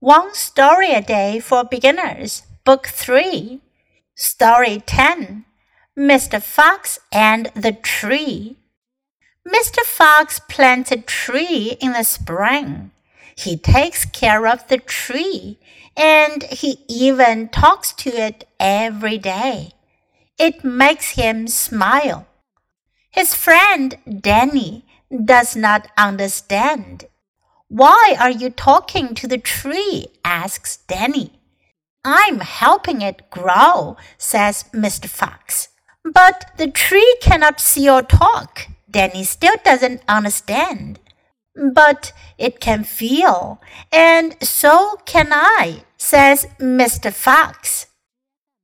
One Story a Day for Beginners, Book 3, Story 10 Mr. Fox and the Tree. Mr. Fox plants a tree in the spring. He takes care of the tree and he even talks to it every day. It makes him smile. His friend Danny does not understand. Why are you talking to the tree? asks Danny. I'm helping it grow, says Mr. Fox. But the tree cannot see or talk. Danny still doesn't understand. But it can feel, and so can I, says Mr. Fox.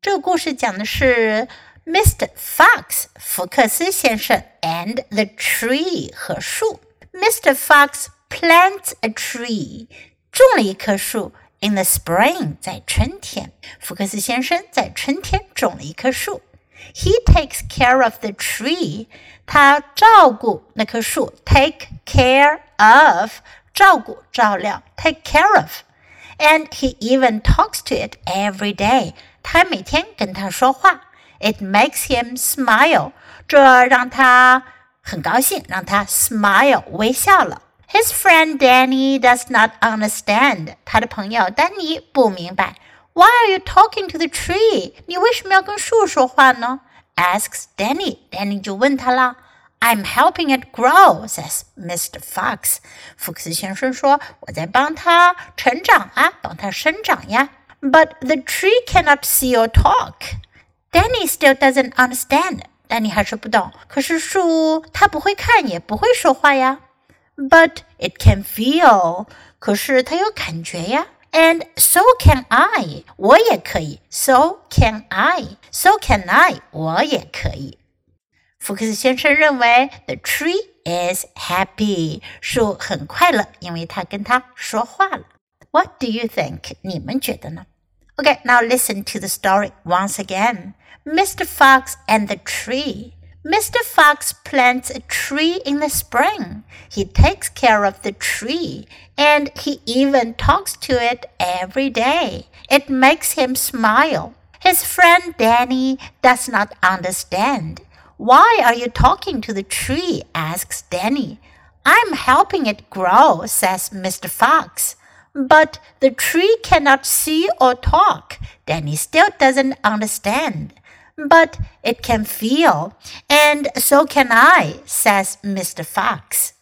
这个故事讲的是 Mr. Fox 福克斯先生 and the tree 和树。Mr. Fox plant a tree 种了一棵树 in the spring 在春天。福克斯先生在春天种了一棵树。He takes care of the tree 他照顾那棵树。Take care of 照顾照料。Take care of。And he even talks to it every day 他每天跟他说话。It makes him smile，这让他很高兴，让他 smile 微笑了。His friend Danny does not understand，他的朋友丹尼不明白。Why are you talking to the tree？你为什么要跟树说话呢？asks Danny，Danny 就问他了。I'm helping it grow, says Mr. Fox. 福克斯先生说：“我在帮它成长啊，帮它生长呀。” But the tree cannot see or talk. Danny still doesn't understand. 丹尼还是不懂。可是树它不会看，也不会说话呀。 But it can feel. 可是它有感觉呀。And so can I. 我也可以。So can I. So can I. 我也可以。福克斯先生认为 the tree is happy. 树很快乐，因为它跟他说话了。What do you think? 你们觉得呢？Okay, now listen to the story once again. Mr. Fox and the Tree. Mr. Fox plants a tree in the spring. He takes care of the tree and he even talks to it every day. It makes him smile. His friend Danny does not understand. Why are you talking to the tree? asks Danny. I'm helping it grow, says Mr. Fox. But the tree cannot see or talk. Danny still doesn't understand. But it can feel, and so can I, says Mr. Fox.